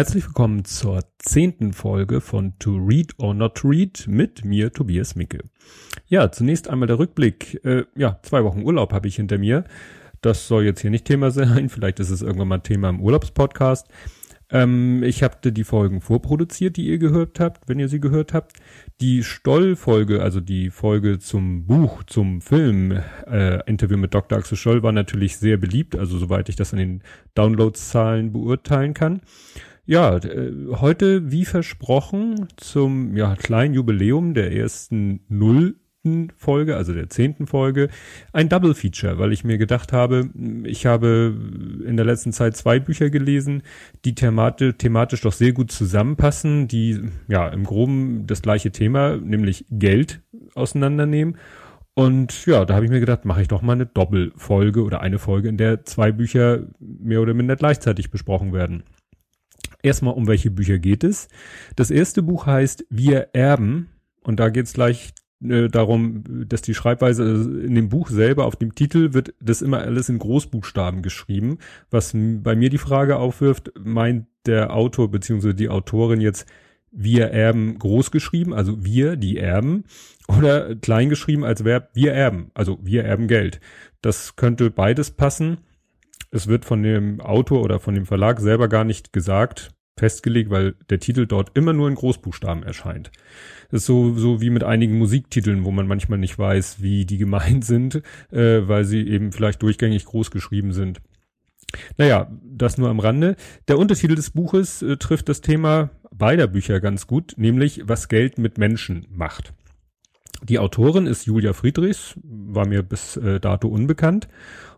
Herzlich willkommen zur zehnten Folge von To Read or Not to Read mit mir, Tobias Micke. Ja, zunächst einmal der Rückblick. Äh, ja, zwei Wochen Urlaub habe ich hinter mir. Das soll jetzt hier nicht Thema sein. Vielleicht ist es irgendwann mal Thema im Urlaubspodcast. Ähm, ich habe die Folgen vorproduziert, die ihr gehört habt, wenn ihr sie gehört habt. Die Stoll-Folge, also die Folge zum Buch, zum Film, äh, Interview mit Dr. Axel Stoll war natürlich sehr beliebt, also soweit ich das an den Downloadzahlen beurteilen kann. Ja, äh, heute, wie versprochen, zum ja, kleinen Jubiläum der ersten nullten Folge, also der zehnten Folge, ein Double Feature, weil ich mir gedacht habe, ich habe in der letzten Zeit zwei Bücher gelesen, die thematisch, thematisch doch sehr gut zusammenpassen, die ja im Groben das gleiche Thema, nämlich Geld auseinandernehmen. Und ja, da habe ich mir gedacht, mache ich doch mal eine Doppelfolge oder eine Folge, in der zwei Bücher mehr oder minder gleichzeitig besprochen werden. Erstmal, um welche Bücher geht es? Das erste Buch heißt Wir erben und da geht es gleich äh, darum, dass die Schreibweise also in dem Buch selber auf dem Titel wird das immer alles in Großbuchstaben geschrieben, was bei mir die Frage aufwirft, meint der Autor beziehungsweise die Autorin jetzt wir erben groß geschrieben, also wir, die erben, oder klein geschrieben als Verb wir erben, also wir erben Geld. Das könnte beides passen es wird von dem Autor oder von dem Verlag selber gar nicht gesagt, festgelegt, weil der Titel dort immer nur in Großbuchstaben erscheint. Das ist so, so wie mit einigen Musiktiteln, wo man manchmal nicht weiß, wie die gemeint sind, äh, weil sie eben vielleicht durchgängig groß geschrieben sind. Naja, das nur am Rande. Der Untertitel des Buches äh, trifft das Thema beider Bücher ganz gut, nämlich was Geld mit Menschen macht. Die Autorin ist Julia Friedrichs, war mir bis äh, dato unbekannt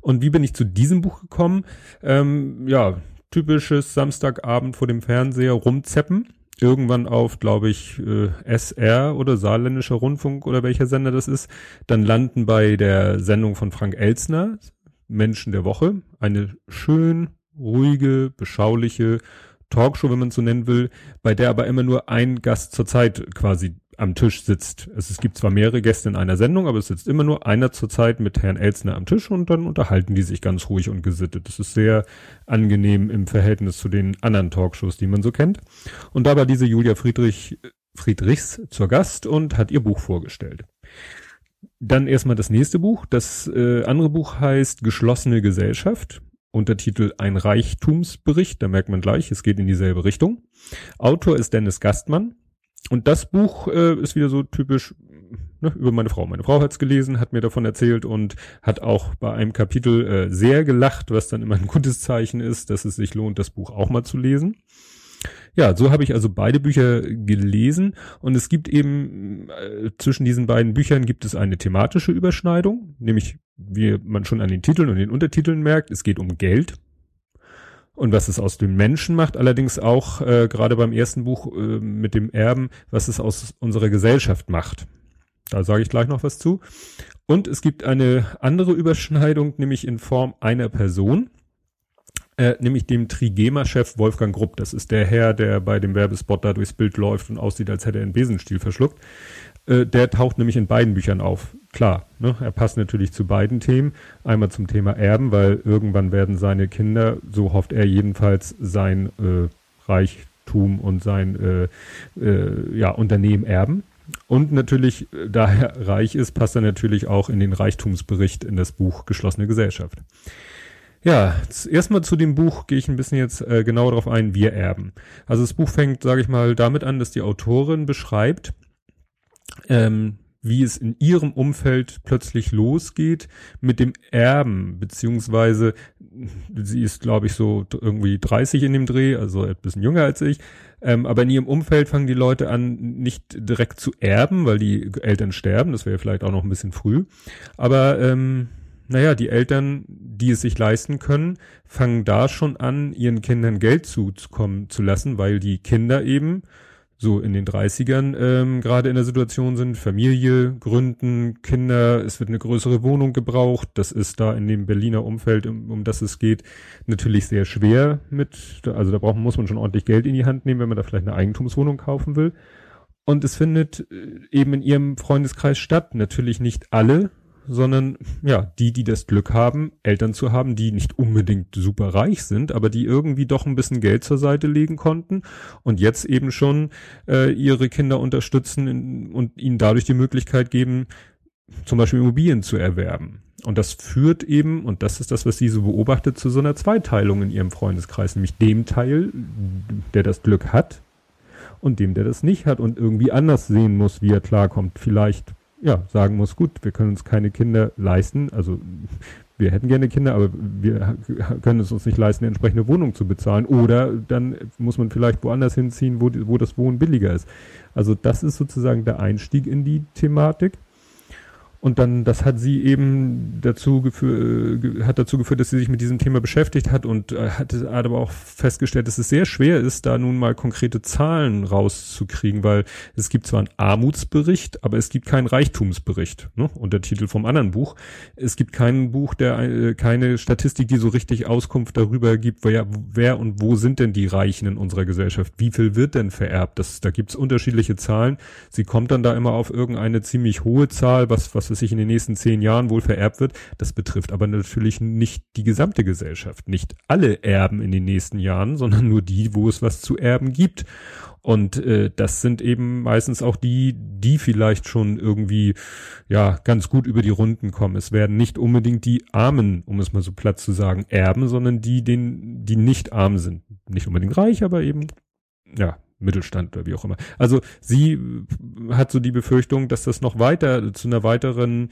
und wie bin ich zu diesem Buch gekommen? Ähm, ja, typisches Samstagabend vor dem Fernseher rumzeppen. Irgendwann auf, glaube ich, äh, SR oder Saarländischer Rundfunk oder welcher Sender das ist. Dann landen bei der Sendung von Frank Elsner, Menschen der Woche, eine schön ruhige, beschauliche Talkshow, wenn man so nennen will, bei der aber immer nur ein Gast zur Zeit quasi am Tisch sitzt. Es, es gibt zwar mehrere Gäste in einer Sendung, aber es sitzt immer nur einer zur Zeit mit Herrn Elsner am Tisch und dann unterhalten die sich ganz ruhig und gesittet. Das ist sehr angenehm im Verhältnis zu den anderen Talkshows, die man so kennt. Und da war diese Julia Friedrich, Friedrichs zur Gast und hat ihr Buch vorgestellt. Dann erstmal das nächste Buch. Das äh, andere Buch heißt Geschlossene Gesellschaft. Untertitel Ein Reichtumsbericht. Da merkt man gleich, es geht in dieselbe Richtung. Autor ist Dennis Gastmann. Und das Buch äh, ist wieder so typisch ne, über meine Frau. Meine Frau hat es gelesen, hat mir davon erzählt und hat auch bei einem Kapitel äh, sehr gelacht, was dann immer ein gutes Zeichen ist, dass es sich lohnt, das Buch auch mal zu lesen. Ja, so habe ich also beide Bücher gelesen und es gibt eben äh, zwischen diesen beiden Büchern gibt es eine thematische Überschneidung, nämlich wie man schon an den Titeln und den Untertiteln merkt, es geht um Geld und was es aus dem Menschen macht, allerdings auch äh, gerade beim ersten Buch äh, mit dem Erben, was es aus unserer Gesellschaft macht. Da sage ich gleich noch was zu. Und es gibt eine andere Überschneidung, nämlich in Form einer Person, äh, nämlich dem Trigema-Chef Wolfgang Grupp. Das ist der Herr, der bei dem Werbespot da durchs Bild läuft und aussieht, als hätte er einen Besenstiel verschluckt. Äh, der taucht nämlich in beiden Büchern auf klar, ne, er passt natürlich zu beiden Themen. Einmal zum Thema Erben, weil irgendwann werden seine Kinder, so hofft er jedenfalls, sein äh, Reichtum und sein äh, äh, ja, Unternehmen erben. Und natürlich, da er reich ist, passt er natürlich auch in den Reichtumsbericht in das Buch Geschlossene Gesellschaft. Ja, erstmal zu dem Buch gehe ich ein bisschen jetzt äh, genauer darauf ein, wir erben. Also das Buch fängt, sage ich mal, damit an, dass die Autorin beschreibt, ähm, wie es in ihrem Umfeld plötzlich losgeht mit dem Erben, beziehungsweise sie ist, glaube ich, so irgendwie 30 in dem Dreh, also ein bisschen jünger als ich. Ähm, aber in ihrem Umfeld fangen die Leute an, nicht direkt zu erben, weil die Eltern sterben. Das wäre vielleicht auch noch ein bisschen früh. Aber ähm, naja, die Eltern, die es sich leisten können, fangen da schon an, ihren Kindern Geld zukommen zu lassen, weil die Kinder eben so in den 30ern ähm, gerade in der Situation sind, Familie gründen, Kinder, es wird eine größere Wohnung gebraucht. Das ist da in dem Berliner Umfeld, um, um das es geht, natürlich sehr schwer mit, also da braucht, muss man schon ordentlich Geld in die Hand nehmen, wenn man da vielleicht eine Eigentumswohnung kaufen will. Und es findet äh, eben in ihrem Freundeskreis statt. Natürlich nicht alle sondern ja, die, die das Glück haben, Eltern zu haben, die nicht unbedingt super reich sind, aber die irgendwie doch ein bisschen Geld zur Seite legen konnten und jetzt eben schon äh, ihre Kinder unterstützen und ihnen dadurch die Möglichkeit geben, zum Beispiel Immobilien zu erwerben. Und das führt eben, und das ist das, was sie so beobachtet, zu so einer Zweiteilung in ihrem Freundeskreis, nämlich dem Teil, der das Glück hat, und dem, der das nicht hat und irgendwie anders sehen muss, wie er klarkommt. Vielleicht, ja, sagen muss, gut, wir können uns keine Kinder leisten, also wir hätten gerne Kinder, aber wir können es uns nicht leisten, eine entsprechende Wohnung zu bezahlen. Oder dann muss man vielleicht woanders hinziehen, wo, wo das Wohnen billiger ist. Also das ist sozusagen der Einstieg in die Thematik. Und dann, das hat sie eben dazu geführt, hat dazu geführt, dass sie sich mit diesem Thema beschäftigt hat und äh, hat, hat aber auch festgestellt, dass es sehr schwer ist, da nun mal konkrete Zahlen rauszukriegen, weil es gibt zwar einen Armutsbericht, aber es gibt keinen Reichtumsbericht, ne? Und der Titel vom anderen Buch. Es gibt kein Buch, der äh, keine Statistik, die so richtig Auskunft darüber gibt, wer, wer und wo sind denn die Reichen in unserer Gesellschaft? Wie viel wird denn vererbt? Das, da gibt's unterschiedliche Zahlen. Sie kommt dann da immer auf irgendeine ziemlich hohe Zahl, was, was es sich in den nächsten zehn Jahren wohl vererbt wird. Das betrifft aber natürlich nicht die gesamte Gesellschaft. Nicht alle erben in den nächsten Jahren, sondern nur die, wo es was zu erben gibt. Und äh, das sind eben meistens auch die, die vielleicht schon irgendwie ja ganz gut über die Runden kommen. Es werden nicht unbedingt die Armen, um es mal so platt zu sagen, erben, sondern die, den, die nicht arm sind. Nicht unbedingt reich, aber eben ja Mittelstand oder wie auch immer. Also sie hat so die Befürchtung, dass das noch weiter zu einer weiteren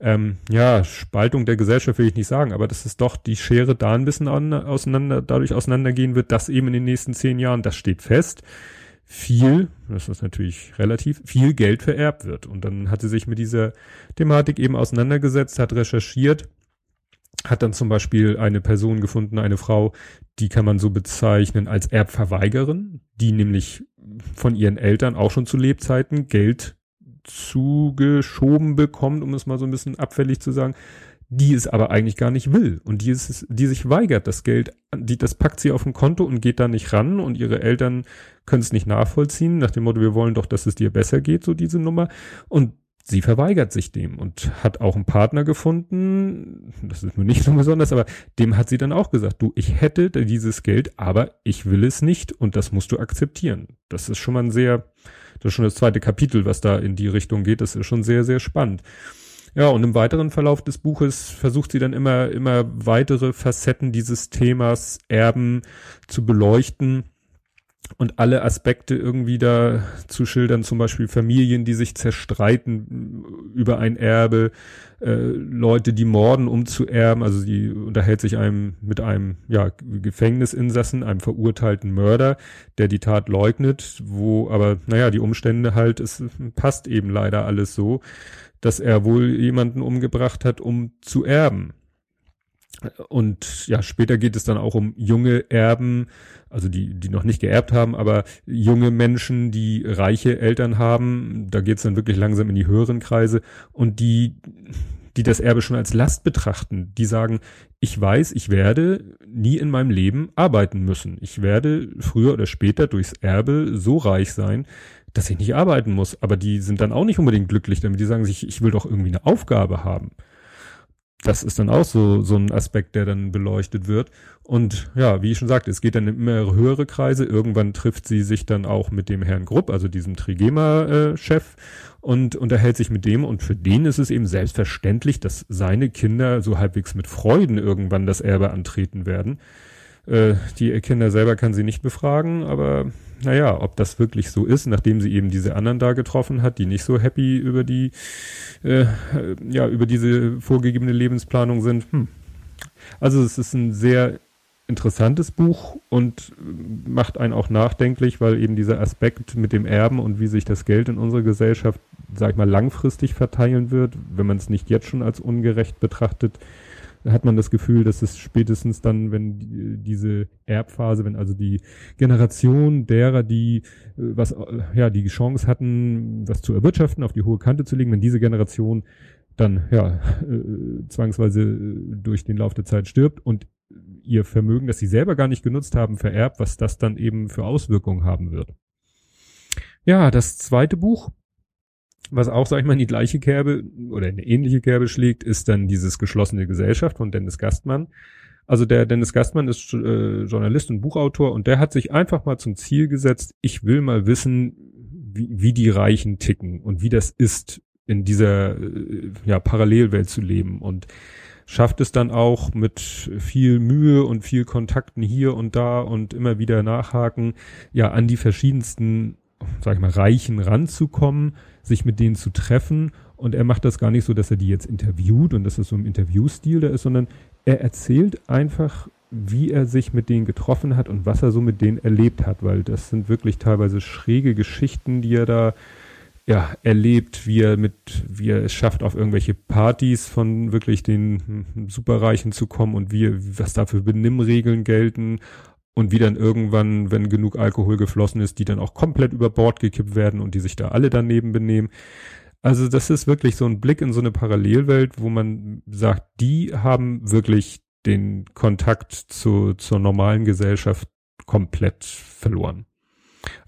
ähm, ja, Spaltung der Gesellschaft will ich nicht sagen, aber dass es doch die Schere da ein bisschen an, auseinander, dadurch auseinandergehen wird, dass eben in den nächsten zehn Jahren, das steht fest, viel, das ist natürlich relativ, viel Geld vererbt wird. Und dann hat sie sich mit dieser Thematik eben auseinandergesetzt, hat recherchiert hat dann zum Beispiel eine Person gefunden, eine Frau, die kann man so bezeichnen als Erbverweigerin, die nämlich von ihren Eltern auch schon zu Lebzeiten Geld zugeschoben bekommt, um es mal so ein bisschen abfällig zu sagen, die es aber eigentlich gar nicht will und die es, die sich weigert, das Geld, die, das packt sie auf ein Konto und geht da nicht ran und ihre Eltern können es nicht nachvollziehen, nach dem Motto, wir wollen doch, dass es dir besser geht, so diese Nummer. Und sie verweigert sich dem und hat auch einen Partner gefunden, das ist nur nicht so besonders, aber dem hat sie dann auch gesagt, du, ich hätte dieses Geld, aber ich will es nicht und das musst du akzeptieren. Das ist schon mal ein sehr, das ist schon das zweite Kapitel, was da in die Richtung geht, das ist schon sehr, sehr spannend. Ja, und im weiteren Verlauf des Buches versucht sie dann immer, immer weitere Facetten dieses Themas Erben zu beleuchten und alle Aspekte irgendwie da zu schildern, zum Beispiel Familien, die sich zerstreiten über ein Erbe, äh, Leute, die morden, um zu erben, also sie unterhält sich einem mit einem ja, Gefängnisinsassen, einem verurteilten Mörder, der die Tat leugnet, wo aber, naja, die Umstände halt, es passt eben leider alles so, dass er wohl jemanden umgebracht hat, um zu erben. Und ja, später geht es dann auch um junge Erben, also die, die noch nicht geerbt haben, aber junge Menschen, die reiche Eltern haben. Da geht es dann wirklich langsam in die höheren Kreise und die, die das Erbe schon als Last betrachten, die sagen, ich weiß, ich werde nie in meinem Leben arbeiten müssen. Ich werde früher oder später durchs Erbe so reich sein, dass ich nicht arbeiten muss. Aber die sind dann auch nicht unbedingt glücklich damit. Die sagen sich, ich will doch irgendwie eine Aufgabe haben das ist dann auch so, so ein Aspekt, der dann beleuchtet wird. Und ja, wie ich schon sagte, es geht dann in immer höhere Kreise. Irgendwann trifft sie sich dann auch mit dem Herrn Grupp, also diesem Trigema-Chef, und unterhält sich mit dem. Und für den ist es eben selbstverständlich, dass seine Kinder so halbwegs mit Freuden irgendwann das Erbe antreten werden. Äh, die Kinder selber kann sie nicht befragen, aber naja, ob das wirklich so ist, nachdem sie eben diese anderen da getroffen hat, die nicht so happy über die, äh, ja, über diese vorgegebene Lebensplanung sind. Hm. Also es ist ein sehr interessantes Buch und macht einen auch nachdenklich, weil eben dieser Aspekt mit dem Erben und wie sich das Geld in unserer Gesellschaft, sag ich mal, langfristig verteilen wird, wenn man es nicht jetzt schon als ungerecht betrachtet, hat man das Gefühl, dass es spätestens dann, wenn die, diese Erbphase, wenn also die Generation derer, die äh, was äh, ja die Chance hatten, was zu erwirtschaften, auf die hohe Kante zu legen, wenn diese Generation dann ja äh, zwangsweise äh, durch den Lauf der Zeit stirbt und ihr Vermögen, das sie selber gar nicht genutzt haben, vererbt, was das dann eben für Auswirkungen haben wird. Ja, das zweite Buch Was auch, sag ich mal, in die gleiche Kerbe oder in eine ähnliche Kerbe schlägt, ist dann dieses geschlossene Gesellschaft von Dennis Gastmann. Also der Dennis Gastmann ist äh, Journalist und Buchautor und der hat sich einfach mal zum Ziel gesetzt, ich will mal wissen, wie, wie die Reichen ticken und wie das ist, in dieser äh, ja, Parallelwelt zu leben und schafft es dann auch mit viel Mühe und viel Kontakten hier und da und immer wieder nachhaken, ja, an die verschiedensten, sag ich mal, Reichen ranzukommen, sich mit denen zu treffen. Und er macht das gar nicht so, dass er die jetzt interviewt und dass es so im Interviewstil da ist, sondern er erzählt einfach, wie er sich mit denen getroffen hat und was er so mit denen erlebt hat, weil das sind wirklich teilweise schräge Geschichten, die er da ja, erlebt, wie er mit, wie er es schafft, auf irgendwelche Partys von wirklich den Superreichen zu kommen und wie, was da für Benimmregeln gelten und wie dann irgendwann, wenn genug Alkohol geflossen ist, die dann auch komplett über Bord gekippt werden und die sich da alle daneben benehmen. Also das ist wirklich so ein Blick in so eine Parallelwelt, wo man sagt, die haben wirklich den Kontakt zu, zur normalen Gesellschaft komplett verloren.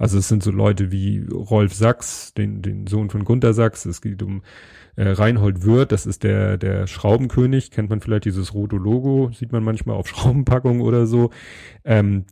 Also es sind so Leute wie Rolf Sachs, den, den Sohn von Gunter Sachs. Es geht um äh, Reinhold Wirth, das ist der, der Schraubenkönig. Kennt man vielleicht dieses rote Logo, sieht man manchmal auf Schraubenpackungen oder so. Ähm,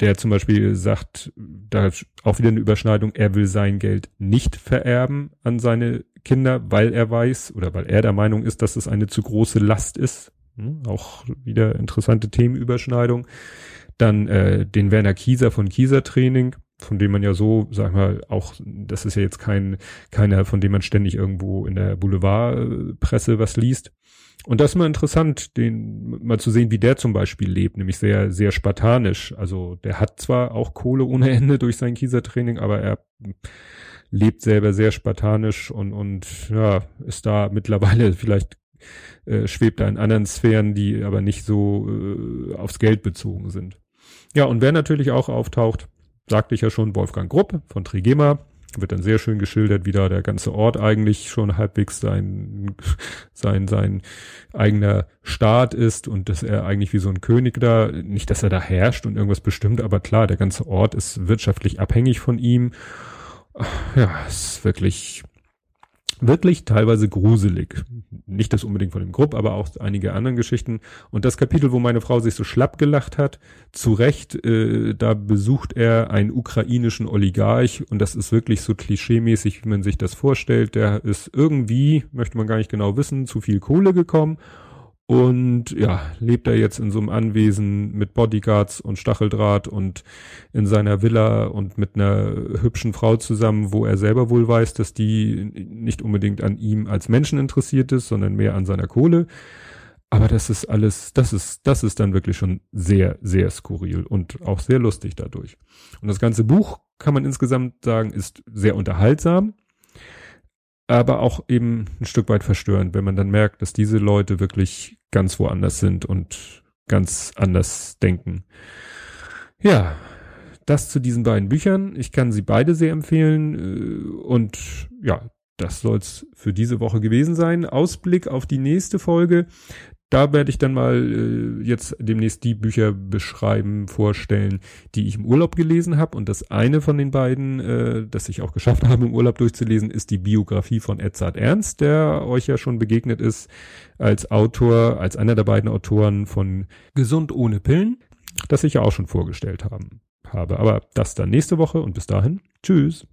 der zum Beispiel sagt, da auch wieder eine Überschneidung, er will sein Geld nicht vererben an seine Kinder, weil er weiß oder weil er der Meinung ist, dass es eine zu große Last ist. Hm, auch wieder interessante Themenüberschneidung. Dann äh, den Werner Kieser von Kieser Training, von dem man ja so, sag mal, auch, das ist ja jetzt kein, keiner, von dem man ständig irgendwo in der Boulevardpresse was liest. Und das ist mal interessant, den mal zu sehen, wie der zum Beispiel lebt, nämlich sehr, sehr spartanisch. Also der hat zwar auch Kohle ohne Ende durch sein Kiesertraining, aber er lebt selber sehr spartanisch und, und ja, ist da mittlerweile vielleicht äh, schwebt da in anderen Sphären, die aber nicht so äh, aufs Geld bezogen sind. Ja, und wer natürlich auch auftaucht, sagte ich ja schon, Wolfgang Grupp von Trigema, wird dann sehr schön geschildert, wie da der ganze Ort eigentlich schon halbwegs sein, sein, sein eigener Staat ist und dass er eigentlich wie so ein König da, nicht, dass er da herrscht und irgendwas bestimmt, aber klar, der ganze Ort ist wirtschaftlich abhängig von ihm. Ja, ist wirklich wirklich teilweise gruselig. Nicht das unbedingt von dem Grupp, aber auch einige anderen Geschichten. Und das Kapitel, wo meine Frau sich so schlapp gelacht hat, zu Recht, äh, da besucht er einen ukrainischen Oligarch und das ist wirklich so klischeemäßig, wie man sich das vorstellt. Der ist irgendwie, möchte man gar nicht genau wissen, zu viel Kohle gekommen und ja, lebt er jetzt in so einem Anwesen mit Bodyguards und Stacheldraht und in seiner Villa und mit einer hübschen Frau zusammen, wo er selber wohl weiß, dass die nicht unbedingt an ihm als Menschen interessiert ist, sondern mehr an seiner Kohle. Aber das ist alles, das ist, das ist dann wirklich schon sehr, sehr skurril und auch sehr lustig dadurch. Und das ganze Buch, kann man insgesamt sagen, ist sehr unterhaltsam aber auch eben ein Stück weit verstörend, wenn man dann merkt, dass diese Leute wirklich ganz woanders sind und ganz anders denken. Ja, das zu diesen beiden Büchern. Ich kann sie beide sehr empfehlen äh, und ja, das soll's für diese Woche gewesen sein. Ausblick auf die nächste Folge da werde ich dann mal äh, jetzt demnächst die Bücher beschreiben, vorstellen, die ich im Urlaub gelesen habe. Und das eine von den beiden, äh, das ich auch geschafft habe, im Urlaub durchzulesen, ist die Biografie von Edzard Ernst, der euch ja schon begegnet ist als Autor, als einer der beiden Autoren von Gesund ohne Pillen, das ich ja auch schon vorgestellt haben, habe. Aber das dann nächste Woche und bis dahin, tschüss.